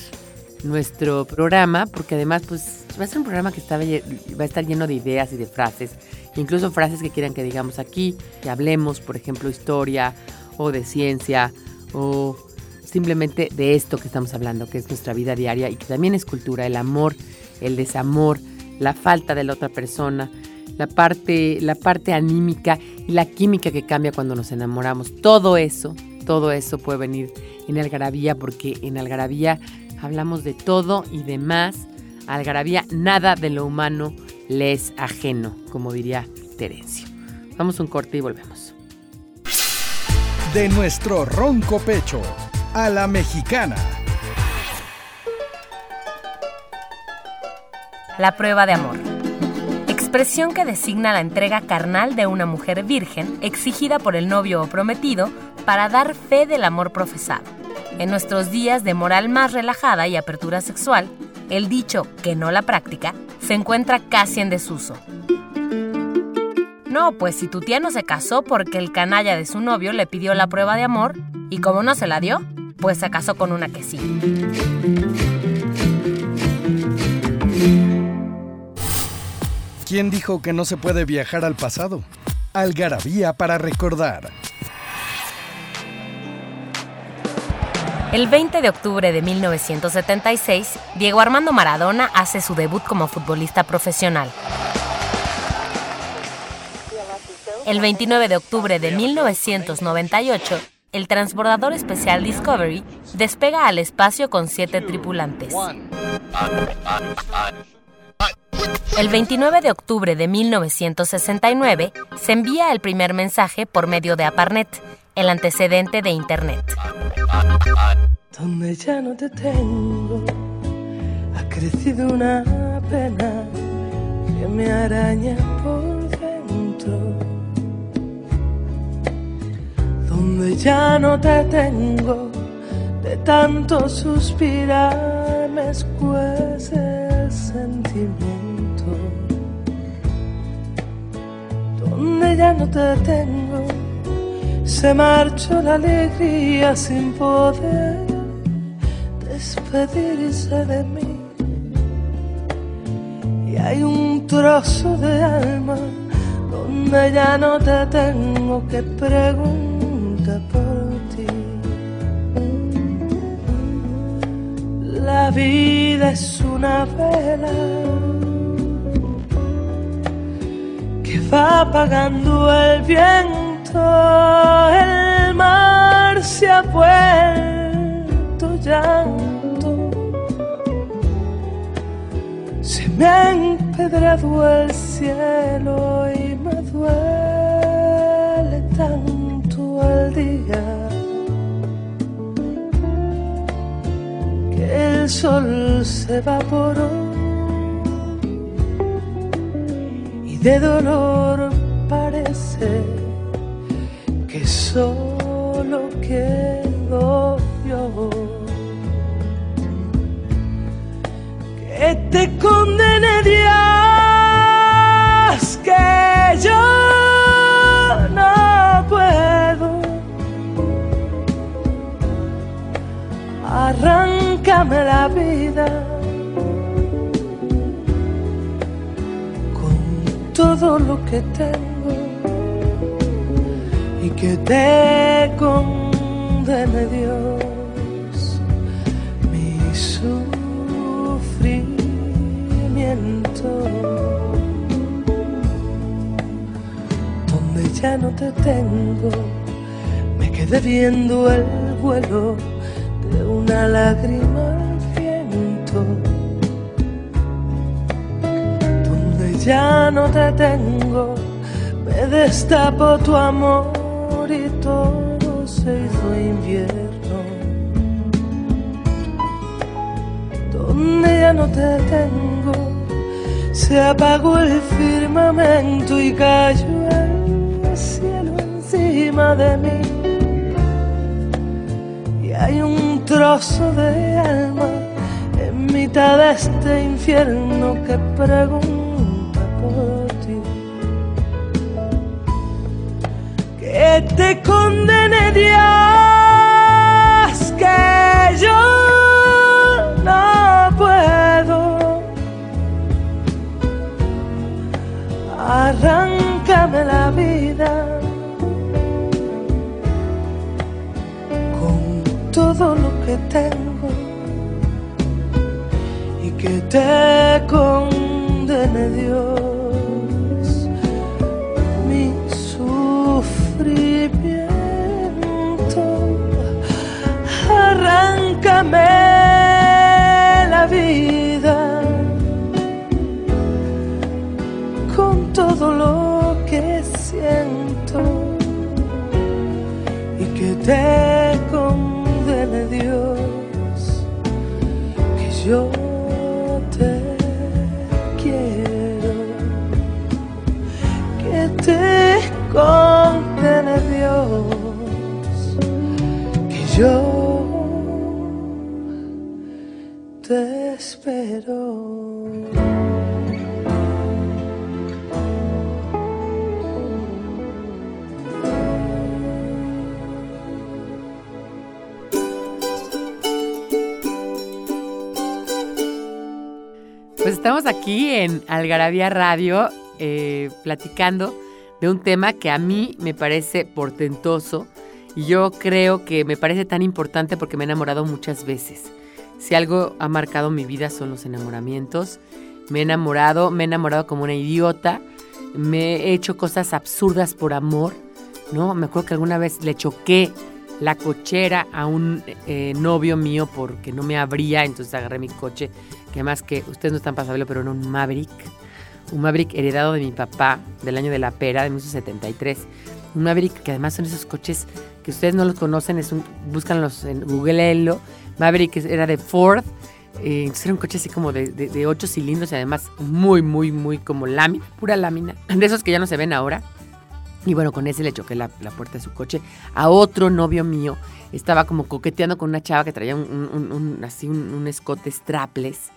nuestro programa, porque además pues va a ser un programa que está, va a estar lleno de ideas y de frases, incluso frases que quieran que digamos aquí, que hablemos, por ejemplo, historia o de ciencia o simplemente de esto que estamos hablando, que es nuestra vida diaria y que también es cultura, el amor, el desamor, la falta de la otra persona, la parte, la parte anímica y la química que cambia cuando nos enamoramos. Todo eso, todo eso puede venir en Algarabía porque en Algarabía hablamos de todo y de más. Algarabía, nada de lo humano le es ajeno, como diría Terencio. Vamos un corte y volvemos. De nuestro ronco pecho a la mexicana. La prueba de amor. Expresión que designa la entrega carnal de una mujer virgen exigida por el novio o prometido para dar fe del amor profesado. En nuestros días de moral más relajada y apertura sexual, el dicho que no la práctica se encuentra casi en desuso. No, pues si tu tía no se casó porque el canalla de su novio le pidió la prueba de amor y como no se la dio, pues se casó con una que sí. ¿Quién dijo que no se puede viajar al pasado? Algarabía para recordar. El 20 de octubre de 1976, Diego Armando Maradona hace su debut como futbolista profesional. El 29 de octubre de 1998, el transbordador especial Discovery despega al espacio con siete tripulantes. El 29 de octubre de 1969 se envía el primer mensaje por medio de APARNET, el antecedente de Internet. Donde ya no te tengo, ha crecido una pena que me araña por Donde ya no te tengo, de tanto suspirar me escuece el sentimiento. Donde ya no te tengo, se marchó la alegría sin poder despedirse de mí. Y hay un trozo de alma donde ya no te tengo que preguntar La vida es una vela que va apagando el viento, el mar se ha vuelto llanto, se me ha empedrado el cielo y el sol se evaporó y de dolor parece que solo quedo yo. Arráncame la vida con todo lo que tengo y que te condene Dios mi sufrimiento. Donde ya no te tengo, me quedé viendo el vuelo de una lágrima ya no te tengo, me destapó tu amor y todo se hizo invierno. Donde ya no te tengo, se apagó el firmamento y cayó el cielo encima de mí y hay un trozo de alma en mitad de este infierno que pregunta Te condene Dios, que yo no puedo. Arráncame la vida. con todo lo que tengo y que te condene Dios sufrimiento. Arráncame Pues estamos aquí en Algarabía Radio eh, platicando de un tema que a mí me parece portentoso y yo creo que me parece tan importante porque me he enamorado muchas veces. Si algo ha marcado mi vida son los enamoramientos. Me he enamorado, me he enamorado como una idiota, me he hecho cosas absurdas por amor, ¿no? Me acuerdo que alguna vez le choqué la cochera a un eh, novio mío porque no me abría, entonces agarré mi coche, que además que ustedes no están para saberlo, pero era un Maverick, un Maverick heredado de mi papá del año de la pera, de 1973. Un Maverick que además son esos coches que ustedes no los conocen, es un, búscanlos en Google, Maverick era de Ford, eh, era un coche así como de, de, de ocho cilindros y además muy, muy, muy como lámina, pura lámina, de esos que ya no se ven ahora. Y bueno, con ese le choqué la, la, puerta de su coche. A otro novio mío estaba como coqueteando con una chava que traía un, un, un así un, escote strapless.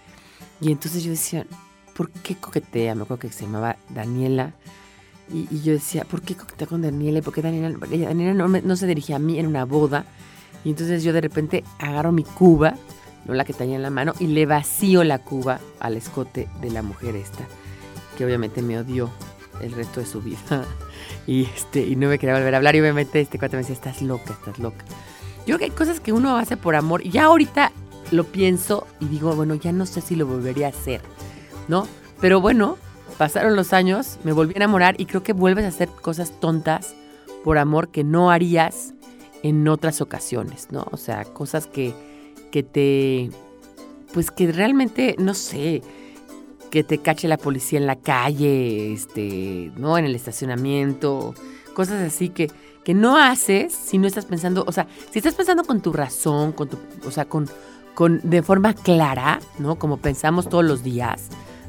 Y entonces yo decía, ¿por qué coquetea? Me acuerdo que se llamaba Daniela. Y, y yo decía, ¿por qué coquetea con Daniela? ¿Y por qué Daniela? Daniela no, no se dirigía a mí en una boda. Y entonces yo de repente agarro mi cuba no la que tenía en la mano, y le vacío la cuba al escote de la mujer esta, que obviamente me odió el resto de su vida. y, este, y no me quería volver a hablar, y obviamente este cuate me decía, estás loca, estás loca. Yo creo que hay cosas que uno hace por amor, y ya ahorita lo pienso y digo, bueno, ya no sé si lo volvería a hacer, ¿no? Pero bueno, pasaron los años, me volví a enamorar y creo que vuelves a hacer cosas tontas por amor que no harías en otras ocasiones, ¿no? O sea, cosas que, que te, pues que realmente, no sé, que te cache la policía en la calle, este, ¿no? En el estacionamiento, cosas así que, que no haces si no estás pensando, o sea, si estás pensando con tu razón, con tu, o sea, con, con, de forma clara, ¿no? Como pensamos todos los días,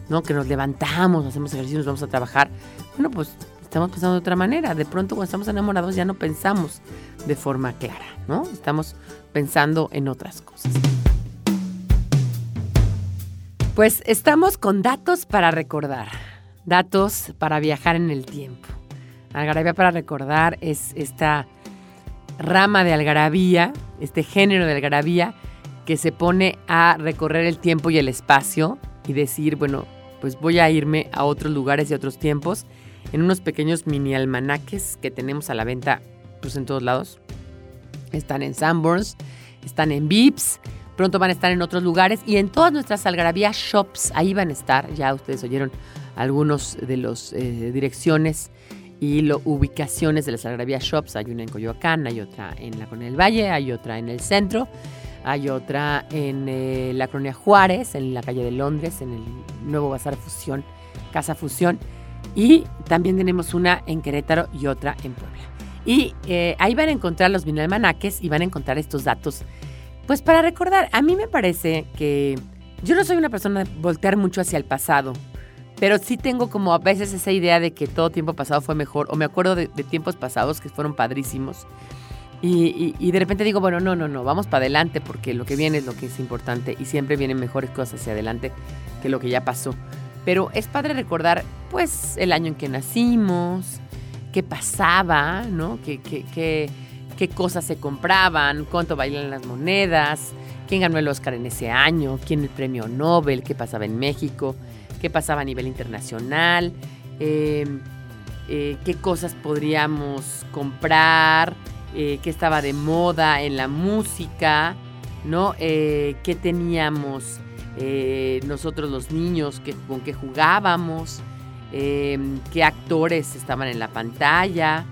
¿no? Que nos levantamos, hacemos ejercicio, nos vamos a trabajar. Bueno, pues estamos pensando de otra manera. De pronto cuando estamos enamorados ya no pensamos de forma clara, ¿no? Estamos pensando en otras cosas. Pues estamos con datos para recordar, datos para viajar en el tiempo. Algarabía para recordar es esta rama de algarabía, este género de algarabía que se pone a recorrer el tiempo y el espacio y decir, bueno, pues voy a irme a otros lugares y otros tiempos en unos pequeños mini almanaques que tenemos a la venta pues en todos lados. Están en Sanborns, están en Vips, pronto van a estar en otros lugares y en todas nuestras algarabía shops, ahí van a estar, ya ustedes oyeron algunos de las eh, direcciones y lo, ubicaciones de las algarabía shops, hay una en Coyoacán, hay otra en la Colonia del Valle, hay otra en el centro, hay otra en eh, la Colonia Juárez, en la calle de Londres, en el nuevo Bazar Fusión, Casa Fusión, y también tenemos una en Querétaro y otra en Puebla. Y eh, ahí van a encontrar los almanaques y van a encontrar estos datos. Pues para recordar, a mí me parece que yo no soy una persona de voltear mucho hacia el pasado, pero sí tengo como a veces esa idea de que todo tiempo pasado fue mejor, o me acuerdo de, de tiempos pasados que fueron padrísimos. Y, y- y de repente digo, bueno, no, no, no, vamos para adelante porque lo que viene es lo que es importante y siempre vienen mejores cosas hacia adelante que lo que ya pasó. Pero es padre recordar, pues, el año en que nacimos, qué pasaba, ¿no? Qué, qué, qué, cosas se compraban, cuánto bailan las monedas, quién ganó el Oscar en ese año, quién el premio Nobel, qué pasaba en México, qué pasaba a nivel internacional, eh, eh, qué cosas podríamos comprar, eh, qué estaba de moda en la música, ¿no? Eh, qué teníamos eh, nosotros los niños, qué- con qué jugábamos, eh, qué actores estaban en la pantalla.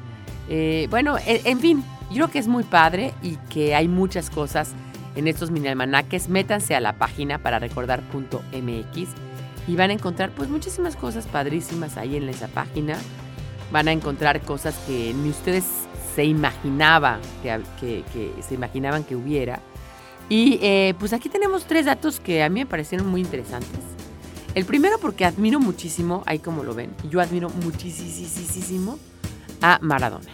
Eh, bueno, e- en fin, yo creo que es muy padre y que hay muchas cosas en estos mini almanaques. Métanse a la página para recordar.mx y van a encontrar pues muchísimas cosas padrísimas ahí en esa página. Van a encontrar cosas que ni ustedes se imaginaba que, que- que se imaginaban que hubiera. Y eh, pues aquí tenemos tres datos que a mí me parecieron muy interesantes. El primero porque admiro muchísimo, ahí como lo ven, yo admiro muchísimo a Maradona.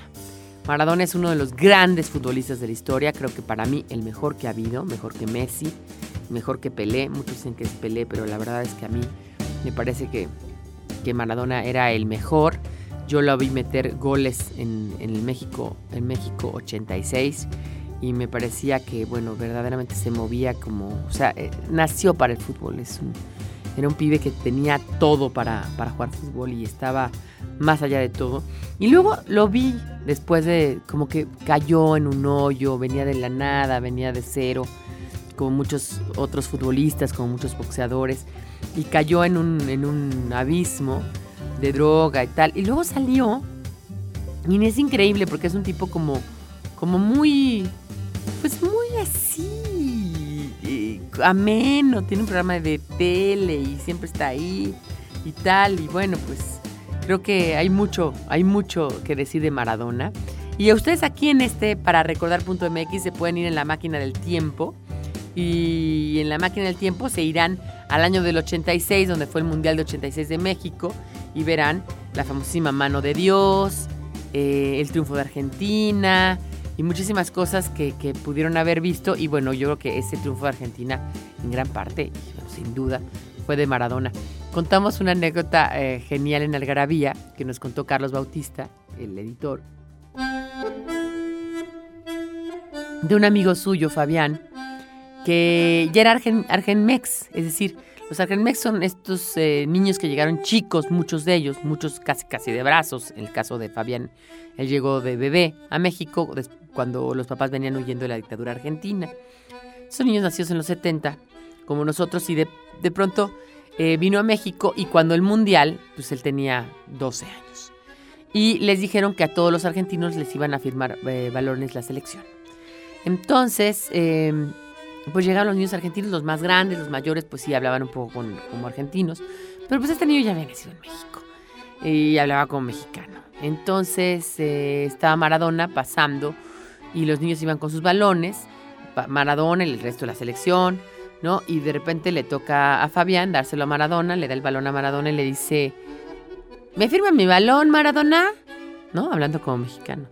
Maradona es uno de los grandes futbolistas de la historia, creo que para mí el mejor que ha habido, mejor que Messi, mejor que Pelé, muchos dicen que es Pelé, pero la verdad es que a mí me parece que, que Maradona era el mejor. Yo lo vi meter goles en, en el México, en México 86 y me parecía que, bueno, verdaderamente se movía como, o sea, eh, nació para el fútbol, es era un pibe que tenía todo para, para jugar fútbol y estaba más allá de todo. Y luego lo vi después de como que cayó en un hoyo, venía de la nada, venía de cero, como muchos otros futbolistas, como muchos boxeadores, y cayó en un, en un abismo de droga y tal. Y luego salió, y es increíble porque es un tipo como, como muy, pues muy así, eh, ameno, tiene un programa de tele y siempre está ahí y tal. Y bueno, pues creo que hay mucho, hay mucho que decir de Maradona. Y a ustedes aquí en este, para recordar.mx, se pueden ir en la máquina del tiempo. Y en la máquina del tiempo se irán al año del 86, donde fue el Mundial de 86 de México, y verán la famosísima mano de Dios, eh, el triunfo de Argentina y muchísimas cosas que, que pudieron haber visto. Y bueno, yo creo que ese triunfo de Argentina, en gran parte, sin duda, fue de Maradona. Contamos una anécdota eh, genial en Algarabía que nos contó Carlos Bautista, el editor, de un amigo suyo, Fabián, que ya era Argen, Argenmex, es decir, los Argenmex son estos eh, niños que llegaron chicos, muchos de ellos, muchos casi casi de brazos. En el caso de Fabián, él llegó de bebé a México cuando los papás venían huyendo de la dictadura argentina. Esos niños nacidos en los 70, como nosotros, y de, de pronto eh, vino a México y cuando el Mundial, pues él tenía 12 años. Y les dijeron que a todos los argentinos les iban a firmar eh, balones la selección. Entonces, eh, pues llegaron los niños argentinos, los más grandes, los mayores, pues sí hablaban un poco con- como argentinos. Pero pues este niño ya había nacido en México y hablaba como mexicano. Entonces eh, estaba Maradona pasando y los niños iban con sus balones, Maradona y el resto de la selección, ¿no? Y de repente le toca a Fabián dárselo a Maradona, le da el balón a Maradona y le dice, ¿me firma mi balón, Maradona? ¿No? Hablando como mexicano.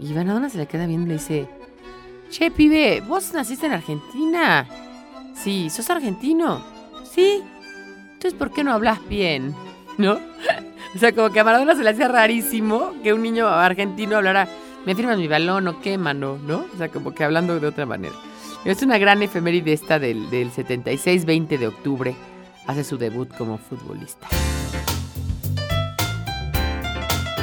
Y Maradona se le queda viendo y le dice, Che, pibe, ¿vos naciste en Argentina? Sí, ¿sos argentino? Sí. Entonces, ¿por qué no hablas bien? ¿No? O sea, como que a Maradona se le hacía rarísimo que un niño argentino hablara, ¿me firmas mi balón o qué, mano? ¿No? O sea, como que hablando de otra manera. Es una gran efeméride esta del, del 76-20 de octubre. Hace su debut como futbolista.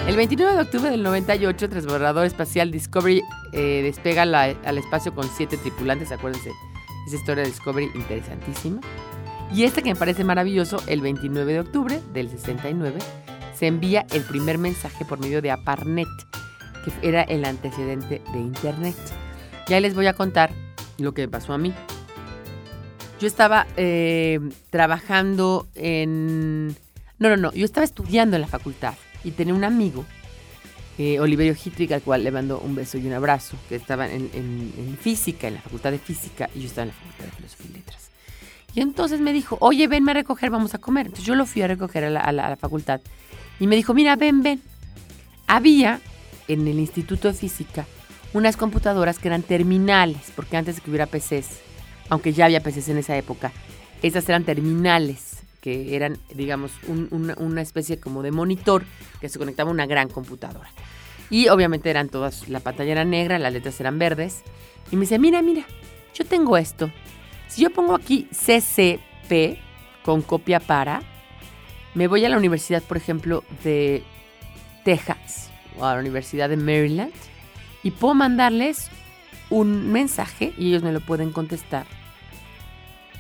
El 29 de octubre del 98, el transbordador espacial Discovery eh, despega al espacio con siete tripulantes. Acuérdense, esa historia de Discovery interesantísima. Y este que me parece maravilloso, el 29 de octubre del 69, se envía el primer mensaje por medio de APARNET, que era el antecedente de Internet. Ya les voy a contar lo que pasó a mí. Yo estaba eh, trabajando en... No, no, no, yo estaba estudiando en la facultad y tenía un amigo, eh, Oliverio Hitrig, al cual le mando un beso y un abrazo, que estaba en, en- en física, en la facultad de física, y yo estaba en la facultad de filosofía y letras. Y entonces me dijo, oye, venme a recoger, vamos a comer. Entonces yo lo fui a recoger a la, a la- a la facultad y me dijo, mira, ven, ven. Había en el Instituto de Física unas computadoras que eran terminales, porque antes de que hubiera PCs, aunque ya había PCs en esa época, esas eran terminales, que eran, digamos, un- una, especie como de monitor que se conectaba a una gran computadora. Y obviamente eran todas, la pantalla era negra, las letras eran verdes. Y me dice, mira, mira, yo tengo esto. Si yo pongo aquí CCP con copia para, me voy a la universidad, por ejemplo, de Texas a la Universidad de Maryland y puedo mandarles un mensaje y ellos me lo pueden contestar.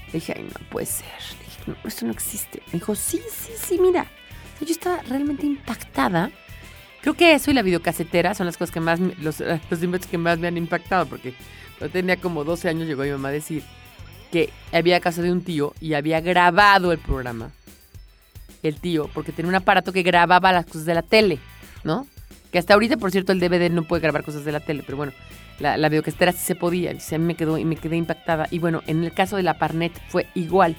Le dije, ay, no puede ser. Le dije, no, esto no existe. Me dijo, sí, sí, sí, mira. Yo estaba realmente impactada. Creo que eso y la videocasetera son las cosas que más, me- los, los que más me han impactado, porque yo tenía como 12 años, llegó mi mamá a decir que había casa de un tío y había grabado el programa. El tío, porque tenía un aparato que grababa las cosas de la tele, ¿no? Que hasta ahorita, por cierto, el DVD no puede grabar cosas de la tele, pero bueno, la, la sí se podía. Y mí me quedó y me quedé impactada. Y bueno, en el caso de la Parnet fue igual.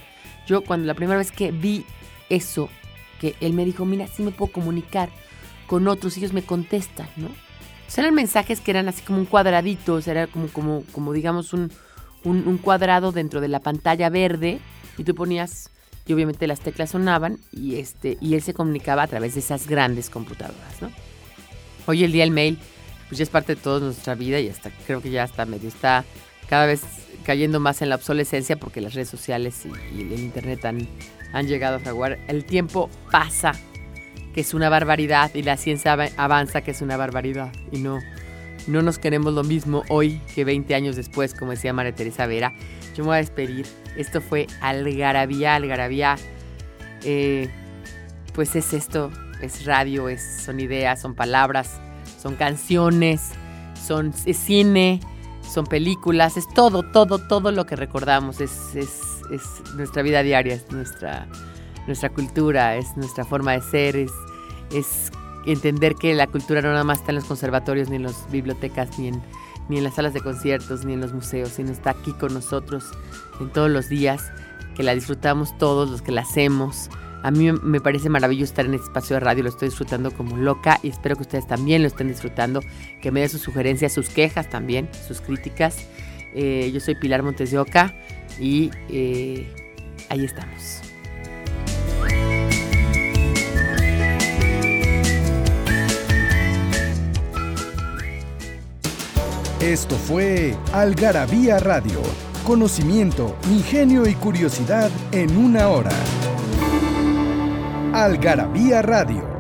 Yo cuando la primera vez que vi eso, que él me dijo, mira, sí me puedo comunicar con otros, ellos me contestan, ¿no? O sea, eran mensajes que eran así como un cuadradito, o sea, era como, como, como digamos un, un, un cuadrado dentro de la pantalla verde, y tú ponías, y obviamente las teclas sonaban, y este, y él se comunicaba a través de esas grandes computadoras, ¿no? Hoy el día el mail, pues ya es parte de toda nuestra vida y hasta creo que ya está medio está cada vez cayendo más en la obsolescencia porque las redes sociales y, y el internet han, llegado a fraguar. El tiempo pasa, que es una barbaridad, y la ciencia ava- avanza, que es una barbaridad. Y no, no nos queremos lo mismo hoy que 20 años después, como decía María Teresa Vera. Yo me voy a despedir. Esto fue Algarabía, Algarabía. Eh, pues es esto, es radio, es, son ideas, son palabras, son canciones, son es cine, son películas, es todo, todo, todo lo que recordamos, es, es, es nuestra vida diaria, es nuestra, nuestra cultura, es nuestra forma de ser, es, es entender que la cultura no nada más está en los conservatorios, ni en las bibliotecas, ni en, ni en las salas de conciertos, ni en los museos, sino está aquí con nosotros en todos los días, que la disfrutamos todos los que la hacemos. A mí me- parece maravilloso estar en este espacio de radio, lo estoy disfrutando como loca y espero que ustedes también lo estén disfrutando, que me den sus sugerencias, sus quejas también, sus críticas. Eh, yo soy Pilar Montes de Oca y eh, ahí estamos. Esto fue Algarabía Radio conocimiento, ingenio y curiosidad en una hora. Algarabía Radio